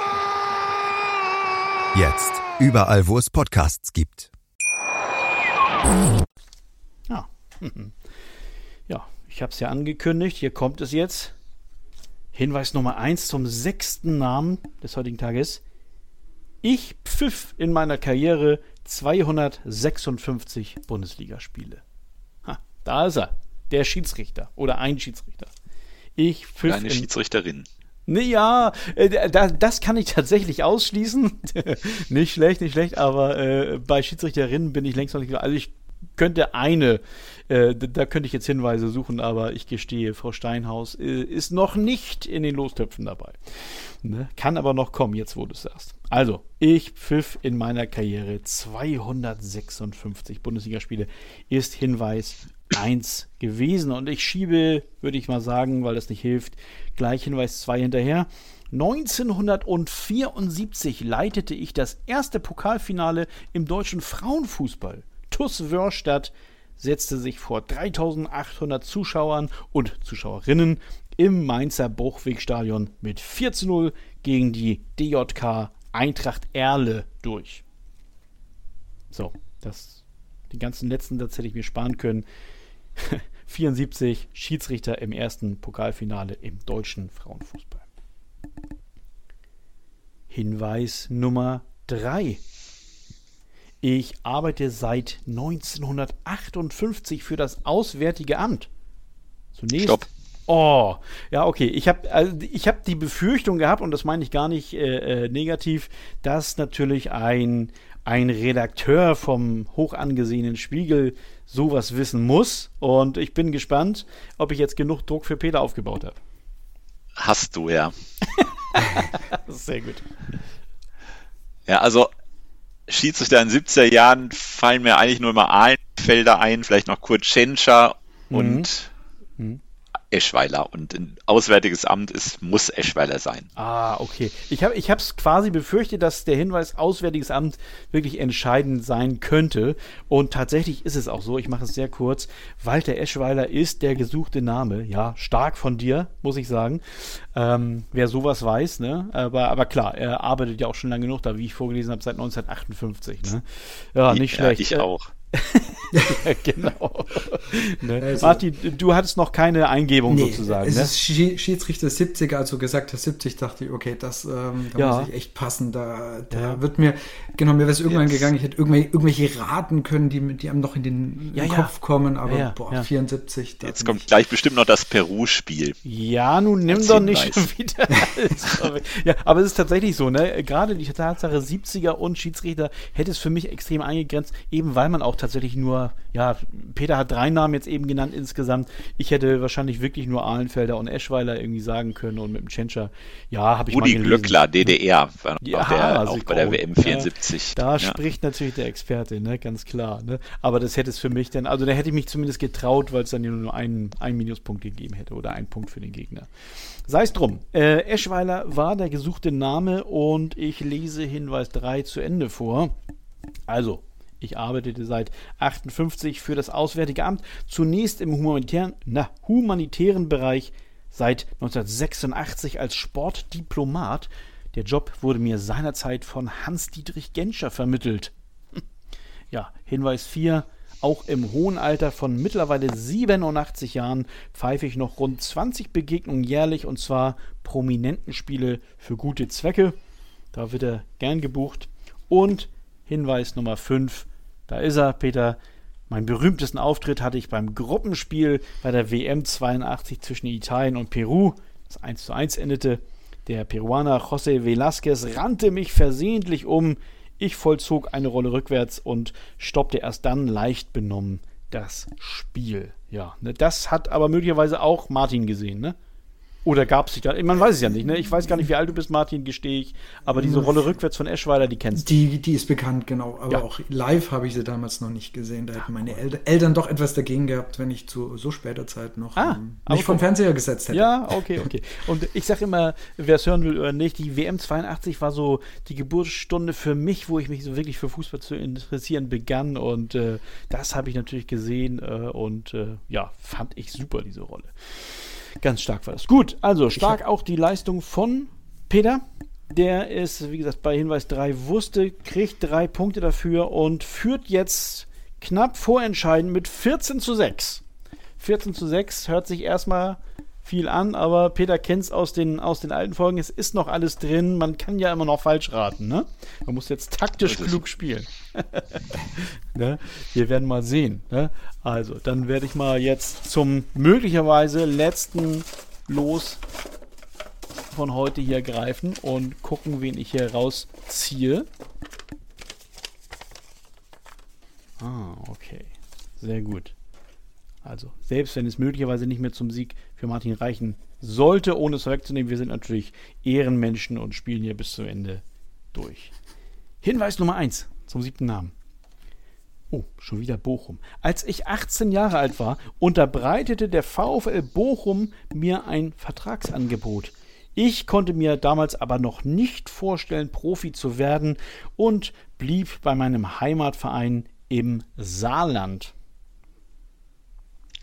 Jetzt überall, wo es Podcasts gibt. Ja, ja ich habe es ja angekündigt. Hier kommt es jetzt. Hinweis Nummer 1 zum sechsten Namen des heutigen Tages. Ich pfiff in meiner Karriere 256 Bundesligaspiele. Ha, da ist er, der Schiedsrichter oder ein Schiedsrichter. Ich pfiff Eine Schiedsrichterin. Ja, äh, das kann ich tatsächlich ausschließen. nicht schlecht, nicht schlecht, aber äh, bei Schiedsrichterinnen bin ich längst noch nicht. Also ich könnte eine, äh, da könnte ich jetzt Hinweise suchen, aber ich gestehe, Frau Steinhaus ist noch nicht in den Lostöpfen dabei. Ne? Kann aber noch kommen, jetzt wo du es sagst. Also, ich pfiff in meiner Karriere 256 Bundesligaspiele, ist Hinweis 1 gewesen. Und ich schiebe, würde ich mal sagen, weil das nicht hilft, gleich Hinweis 2 hinterher. 1974 leitete ich das erste Pokalfinale im deutschen Frauenfußball. TuS Wörstadt setzte sich vor 3800 Zuschauern und Zuschauerinnen im Mainzer Bruchwegstadion mit 4 zu 0 gegen die DJK Eintracht Erle durch. So, das, den ganzen letzten Satz hätte ich mir sparen können. 74 Schiedsrichter im ersten Pokalfinale im deutschen Frauenfußball. Hinweis Nummer 3. Ich arbeite seit 1958 für das Auswärtige Amt. Zunächst. Stopp. Oh, ja, okay. Ich habe also ich hab die Befürchtung gehabt, und das meine ich gar nicht äh, äh, negativ, dass natürlich ein, ein Redakteur vom hoch angesehenen Spiegel sowas wissen muss. Und ich bin gespannt, ob ich jetzt genug Druck für Peter aufgebaut habe. Hast du, ja. Sehr gut. Ja, also Schiedsrichter in den 70er Jahren fallen mir eigentlich nur immer Ahlenfelder ein, vielleicht noch Kurt Tschentscher mhm. und. Eschweiler und ein Auswärtiges Amt ist, muss Eschweiler sein. Ah, okay. Ich habe es quasi befürchtet, dass der Hinweis Auswärtiges Amt wirklich entscheidend sein könnte. Und tatsächlich ist es auch so. Ich mache es sehr kurz. Walter Eschweiler ist der gesuchte Name. Ja, stark von dir, muss ich sagen. Ähm, wer sowas weiß, ne? Aber, aber klar, er arbeitet ja auch schon lange genug da, wie ich vorgelesen habe, seit 1958. Ne? Ja, nicht ja, schlecht. Ich auch ja, genau. Ne? Also, Martin, du hattest noch keine Eingebung nee, sozusagen. Es ne? ist Schiedsrichter 70, also gesagt hast 70, dachte ich, okay, das ähm, da ja. muss ich echt passen. Da, da ja. wird mir, genau, mir wäre es irgendwann Jetzt. gegangen, ich hätte irgendwelche, irgendwelche Raten können, die, die einem noch in den ja, Kopf kommen, aber boah, 74. Jetzt kommt gleich bestimmt noch das Peru-Spiel. Ja, nun nimm doch nicht schon wieder alles. ja, aber es ist tatsächlich so, ne? Gerade die Tatsache 70er und Schiedsrichter hätte es für mich extrem eingegrenzt, eben weil man auch tatsächlich nur, ja, Peter hat drei Namen jetzt eben genannt insgesamt. Ich hätte wahrscheinlich wirklich nur Ahlenfelder und Eschweiler irgendwie sagen können und mit dem Tschentscher, ja, habe ich Rudi mal gelesen. Glückler, DDR, war ja, der, auch bei der WM 74. Da, da ja. spricht natürlich der Experte, ne, ganz klar. Ne? Aber das hätte es für mich dann, also da hätte ich mich zumindest getraut, weil es dann nur einen, einen Minuspunkt gegeben hätte oder einen Punkt für den Gegner. Sei es drum. Äh, Eschweiler war der gesuchte Name und ich lese Hinweis 3 zu Ende vor. Also, ich arbeitete seit 58 für das Auswärtige Amt, zunächst im humanitären, na, humanitären Bereich, seit 1986 als Sportdiplomat. Der Job wurde mir seinerzeit von Hans-Dietrich Genscher vermittelt. Ja, Hinweis 4. Auch im hohen Alter von mittlerweile 87 Jahren pfeife ich noch rund 20 Begegnungen jährlich und zwar prominenten Spiele für gute Zwecke. Da wird er gern gebucht. Und Hinweis Nummer 5. Da ist er, Peter. Meinen berühmtesten Auftritt hatte ich beim Gruppenspiel bei der WM 82 zwischen Italien und Peru, das 1 zu 1 endete. Der Peruaner José Velázquez rannte mich versehentlich um. Ich vollzog eine Rolle rückwärts und stoppte erst dann leicht benommen das Spiel. Ja, ne, das hat aber möglicherweise auch Martin gesehen, ne? Oder gab es sich da? Man weiß es ja nicht, ne? Ich weiß gar nicht, wie alt du bist, Martin, gestehe ich. Aber diese Rolle rückwärts von Eschweiler, die kennst du. Die, die ist bekannt, genau. Aber ja. auch live habe ich sie damals noch nicht gesehen. Da hätten meine El Eltern doch etwas dagegen gehabt, wenn ich zu so später Zeit noch ah, ähm, mich vom Fernseher gesetzt hätte. Ja, okay, okay. Und ich sage immer, wer es hören will oder nicht, die WM 82 war so die Geburtsstunde für mich, wo ich mich so wirklich für Fußball zu interessieren begann. Und äh, das habe ich natürlich gesehen äh, und äh, ja, fand ich super, diese Rolle. Ganz stark war das. Gut, also stark auch die Leistung von Peter. Der ist, wie gesagt, bei Hinweis 3 wusste, kriegt drei Punkte dafür und führt jetzt knapp vorentscheidend mit 14 zu 6. 14 zu 6 hört sich erstmal viel an, aber Peter kennt es aus den, aus den alten Folgen. Es ist noch alles drin. Man kann ja immer noch falsch raten. Ne? Man muss jetzt taktisch klug spielen. ne? Wir werden mal sehen. Ne? Also, dann werde ich mal jetzt zum möglicherweise letzten Los von heute hier greifen und gucken, wen ich hier rausziehe. Ah, okay. Sehr gut. Also, selbst wenn es möglicherweise nicht mehr zum Sieg für Martin reichen sollte, ohne es wegzunehmen, wir sind natürlich Ehrenmenschen und spielen hier bis zum Ende durch. Hinweis Nummer 1 zum siebten Namen. Oh, schon wieder Bochum. Als ich 18 Jahre alt war, unterbreitete der VfL Bochum mir ein Vertragsangebot. Ich konnte mir damals aber noch nicht vorstellen, Profi zu werden und blieb bei meinem Heimatverein im Saarland.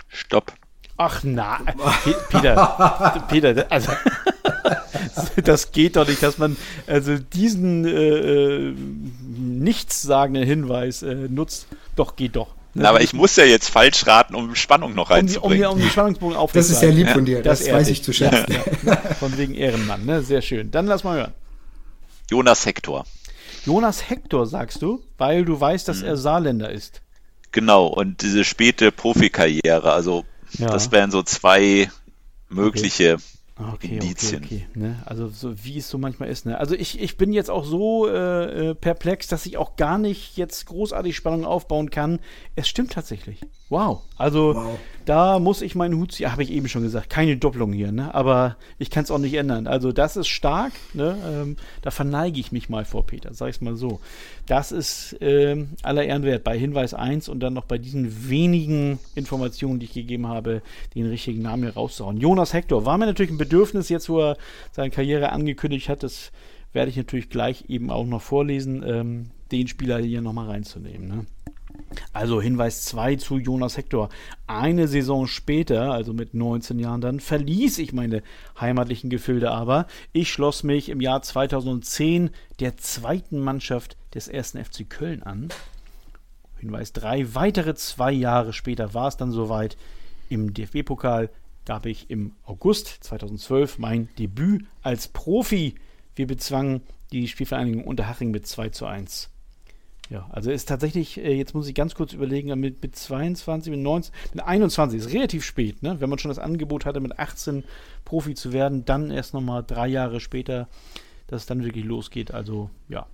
Stopp. Ach na, Peter, Peter, also das geht doch nicht, dass man also diesen äh, äh, nichtssagenden Hinweis äh, nutzt. Doch, geht doch. Na, aber ich muss ja jetzt falsch raten, um Spannung noch reinzubringen. Um, um, um die Spannungsbogen aufzunehmen. Das ist sehr lieb von dir, das, das weiß ich zu schätzen. Ja, von wegen Ehrenmann, ne? Sehr schön. Dann lass mal hören. Jonas Hector. Jonas Hector, sagst du, weil du weißt, dass hm. er Saarländer ist. Genau, und diese späte Profikarriere, also ja. das wären so zwei mögliche okay. Okay, Indizien. Okay, okay, ne? Also so wie es so manchmal ist. Ne? Also ich, ich bin jetzt auch so äh, äh, perplex, dass ich auch gar nicht jetzt großartig Spannung aufbauen kann. Es stimmt tatsächlich. Wow. Also wow. da muss ich meinen Hut ziehen. Habe ich eben schon gesagt. Keine Doppelung hier, ne? Aber ich kann es auch nicht ändern. Also das ist stark. Ne? Ähm, da verneige ich mich mal vor Peter. Sag ich mal so. Das ist ähm, aller Ehren wert. Bei Hinweis 1 und dann noch bei diesen wenigen Informationen, die ich gegeben habe, den richtigen Namen hier rauszuhauen. Jonas Hector war mir natürlich ein Bedürfnis, jetzt wo er seine Karriere angekündigt hat. Das werde ich natürlich gleich eben auch noch vorlesen, ähm, den Spieler hier nochmal reinzunehmen. Ne? Also Hinweis 2 zu Jonas Hector. Eine Saison später, also mit 19 Jahren dann, verließ ich meine heimatlichen Gefilde aber. Ich schloss mich im Jahr 2010 der zweiten Mannschaft des ersten FC Köln an. Hinweis 3. Weitere zwei Jahre später war es dann soweit. Im DFB-Pokal gab ich im August 2012 mein Debüt als Profi. Wir bezwangen die Spielvereinigung Unterhaching mit 2 zu 1. Ja, also ist tatsächlich, äh, jetzt muss ich ganz kurz überlegen, mit, mit 22, mit 19, mit 21 ist relativ spät, ne? Wenn man schon das Angebot hatte, mit 18 Profi zu werden, dann erst nochmal drei Jahre später, dass es dann wirklich losgeht. Also, ja,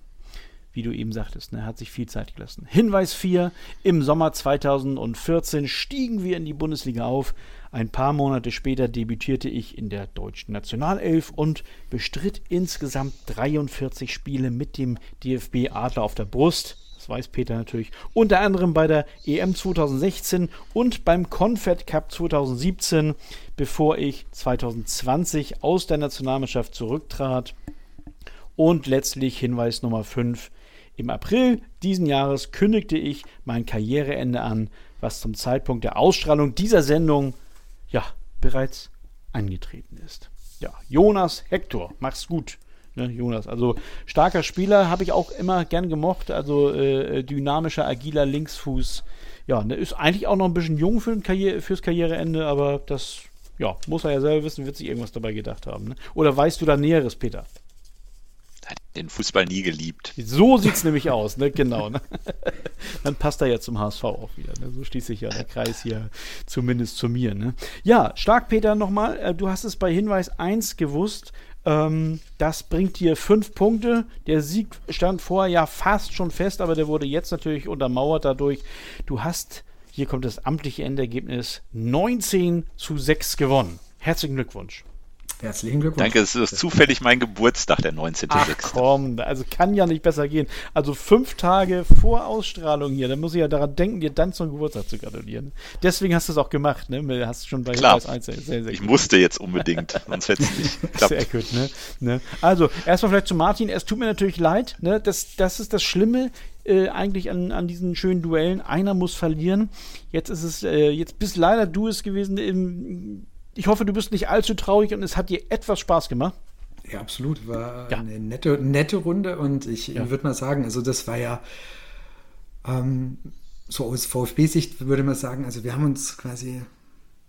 wie du eben sagtest, ne, hat sich viel Zeit gelassen. Hinweis 4, im Sommer 2014 stiegen wir in die Bundesliga auf. Ein paar Monate später debütierte ich in der deutschen Nationalelf und bestritt insgesamt 43 Spiele mit dem DFB Adler auf der Brust das weiß Peter natürlich, unter anderem bei der EM 2016 und beim Confed Cup 2017, bevor ich 2020 aus der Nationalmannschaft zurücktrat. Und letztlich Hinweis Nummer 5. Im April diesen Jahres kündigte ich mein Karriereende an, was zum Zeitpunkt der Ausstrahlung dieser Sendung ja bereits eingetreten ist. Ja, Jonas Hector, mach's gut ne, Jonas. Also starker Spieler, habe ich auch immer gern gemocht. Also äh, dynamischer, agiler Linksfuß. Ja, ne, ist eigentlich auch noch ein bisschen jung für Karriere, fürs Karriereende, aber das ja, muss er ja selber wissen, wird sich irgendwas dabei gedacht haben. Ne? Oder weißt du da Näheres, Peter? Hat den Fußball nie geliebt. So sieht es nämlich aus, ne? Genau. Ne? Dann passt er ja zum HSV auch wieder. Ne? So schließt sich ja der Kreis hier zumindest zu mir. Ne? Ja, stark, Peter, nochmal. Äh, du hast es bei Hinweis 1 gewusst. Ähm, das bringt dir fünf Punkte. Der Sieg stand vorher ja fast schon fest, aber der wurde jetzt natürlich untermauert dadurch. Du hast, hier kommt das amtliche Endergebnis, 19 zu 6 gewonnen. Herzlichen Glückwunsch. Herzlichen Glückwunsch. Danke, es ist zufällig mein Geburtstag, der 19.06. Ach komm, also kann ja nicht besser gehen. Also fünf Tage vor Ausstrahlung hier, da muss ich ja daran denken, dir dann zum Geburtstag zu gratulieren. Deswegen hast du es auch gemacht, ne? Hast schon bei Klar. Hinweis 1 sehr, sehr Ich gut. musste jetzt unbedingt, sonst hätte es nicht geklappt. Sehr gut, ne? ne? Also, erstmal vielleicht zu Martin. Es tut mir natürlich leid, ne? Das, das ist das Schlimme. Äh, eigentlich an, an diesen schönen Duellen. Einer muss verlieren. Jetzt ist es, äh, jetzt bist leider du es gewesen im ich hoffe, du bist nicht allzu traurig und es hat dir etwas Spaß gemacht. Ja, absolut. War ja. eine nette, nette Runde und ich ja. würde mal sagen, also das war ja ähm, so aus VfB-Sicht würde man sagen, also wir haben uns quasi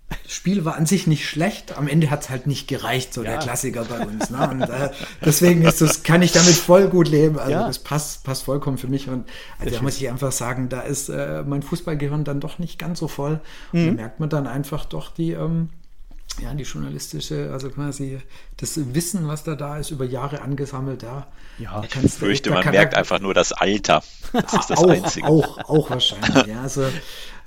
das Spiel war an sich nicht schlecht, am Ende hat es halt nicht gereicht, so ja. der Klassiker bei uns. Ne? Und äh, deswegen ist das, kann ich damit voll gut leben. Also das passt, passt vollkommen für mich. Und also da muss ich einfach sagen, da ist äh, mein Fußballgehirn dann doch nicht ganz so voll. Mhm. Und da merkt man dann einfach doch die, ähm, ja, die journalistische, also quasi das Wissen, was da da ist, über Jahre angesammelt, ja. Ja, ich fürchte, man merkt einfach nur das Alter. Das ist das auch, Einzige. Auch, auch wahrscheinlich, ja. Also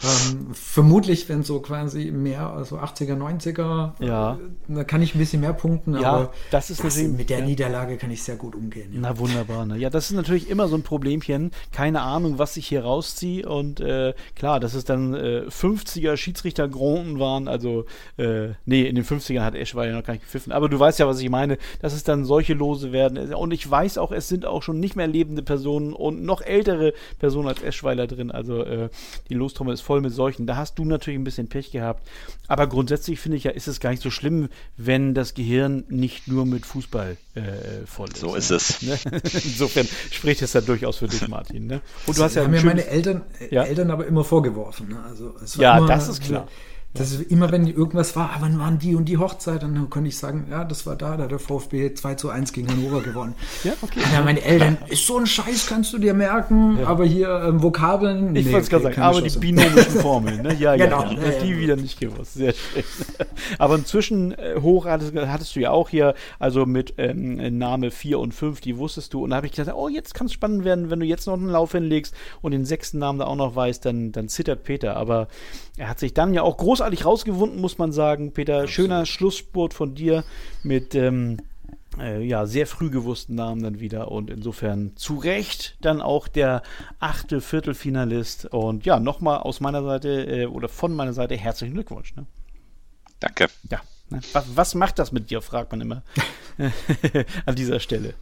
ähm, vermutlich, wenn so quasi mehr, also 80er, 90er, ja. Äh, da kann ich ein bisschen mehr punkten, ja, aber das ist das, mit der ja. Niederlage kann ich sehr gut umgehen. Ja. Na wunderbar. Ne? Ja, das ist natürlich immer so ein Problemchen. Keine Ahnung, was ich hier rausziehe. Und äh, klar, dass es dann äh, 50er Schiedsrichter Gronden waren. Also, äh, nee, in den 50ern hat Eschweiler noch gar nicht gepfiffen. Aber du weißt ja, was ich meine, dass es dann solche Lose werden. Und ich weiß auch, es sind auch schon nicht mehr lebende Personen und noch ältere Personen als Eschweiler drin. Also, äh, die Lostrommel ist voll mit solchen. Da hast du natürlich ein bisschen Pech gehabt. Aber grundsätzlich finde ich ja, ist es gar nicht so schlimm, wenn das Gehirn nicht nur mit Fußball äh, voll ist. So ist ne? es. Ne? Insofern spricht es ja durchaus für dich, Martin. Ne? Und du hast ja haben mir meine Eltern, ja? Eltern aber immer vorgeworfen. Ne? Also, ja, immer, das ist klar. Das ist immer, wenn irgendwas war, ah, wann waren die und die Hochzeit, dann konnte ich sagen, ja, das war da, da hat der VfB 2 zu 1 gegen Hannover gewonnen. Ja, okay. Ja, meine Eltern, ist so ein Scheiß, kannst du dir merken, ja. aber hier ähm, Vokabeln. Ich nee, wollte es gerade sagen, aber die binomischen Formeln, ne? Ja, genau. ja, ja. die wieder nicht gewusst. Sehr schön. aber inzwischen äh, hoch hattest, hattest, du ja auch hier, also mit ähm, Name 4 und 5, die wusstest du. Und da habe ich gesagt, oh, jetzt kann es spannend werden, wenn du jetzt noch einen Lauf hinlegst und den sechsten Namen da auch noch weißt, dann, dann zittert Peter. Aber er hat sich dann ja auch großartig rausgewunden, muss man sagen. Peter, Absolut. schöner Schlussspurt von dir mit ähm, äh, ja, sehr früh gewussten Namen dann wieder und insofern zu Recht dann auch der achte Viertelfinalist. Und ja, nochmal aus meiner Seite äh, oder von meiner Seite herzlichen Glückwunsch. Ne? Danke. Ja. Ne? Was, was macht das mit dir, fragt man immer an dieser Stelle.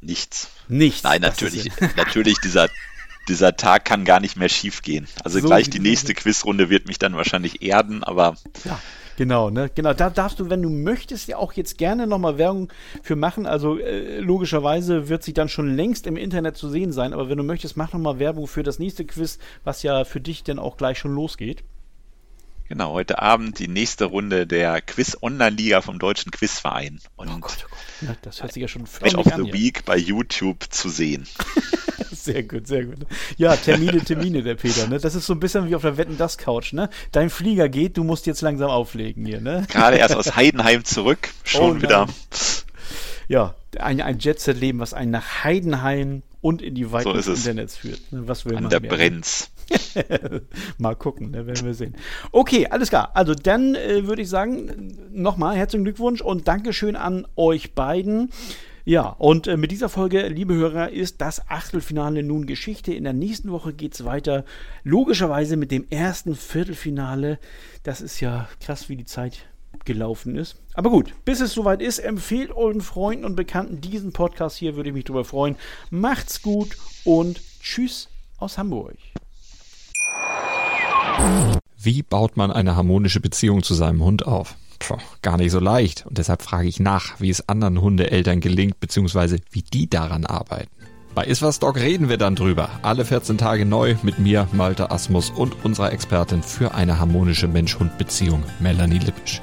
Nichts. Nichts. Nein, natürlich, natürlich dieser dieser Tag kann gar nicht mehr schief gehen. Also so gleich die nächste Quizrunde wird mich dann wahrscheinlich erden, aber. Ja. Genau, ne? Genau, da darfst du, wenn du möchtest, ja auch jetzt gerne nochmal Werbung für machen. Also äh, logischerweise wird sie dann schon längst im Internet zu sehen sein, aber wenn du möchtest, mach nochmal Werbung für das nächste Quiz, was ja für dich dann auch gleich schon losgeht. Genau, heute Abend die nächste Runde der Quiz-Online-Liga vom Deutschen Quizverein. Und oh Gott, oh Gott. Ja, das hört sich ja schon Match of the Week bei YouTube zu sehen. sehr gut, sehr gut. Ja, Termine, Termine, der Peter. Ne? Das ist so ein bisschen wie auf der Wetten das Couch. Ne? Dein Flieger geht, du musst jetzt langsam auflegen hier. Ne? Gerade erst aus Heidenheim zurück, schon oh wieder. Ja, ein, ein Jet-Set-Leben, was einen nach Heidenheim und in die Weiten so des Internets führt. Ne? Was will An man der mehr? Brenz. Mal gucken, ne, werden wir sehen. Okay, alles klar. Also dann äh, würde ich sagen, nochmal herzlichen Glückwunsch und Dankeschön an euch beiden. Ja, und äh, mit dieser Folge, liebe Hörer, ist das Achtelfinale nun Geschichte. In der nächsten Woche geht es weiter. Logischerweise mit dem ersten Viertelfinale. Das ist ja krass, wie die Zeit gelaufen ist. Aber gut, bis es soweit ist, empfehlt euren Freunden und Bekannten diesen Podcast hier, würde ich mich darüber freuen. Macht's gut und tschüss aus Hamburg. Wie baut man eine harmonische Beziehung zu seinem Hund auf? Puh, gar nicht so leicht. Und deshalb frage ich nach, wie es anderen Hundeeltern gelingt, beziehungsweise wie die daran arbeiten. Bei Iswas Dog reden wir dann drüber. Alle 14 Tage neu mit mir, Malte Asmus und unserer Expertin für eine harmonische Mensch-Hund-Beziehung, Melanie Lippisch.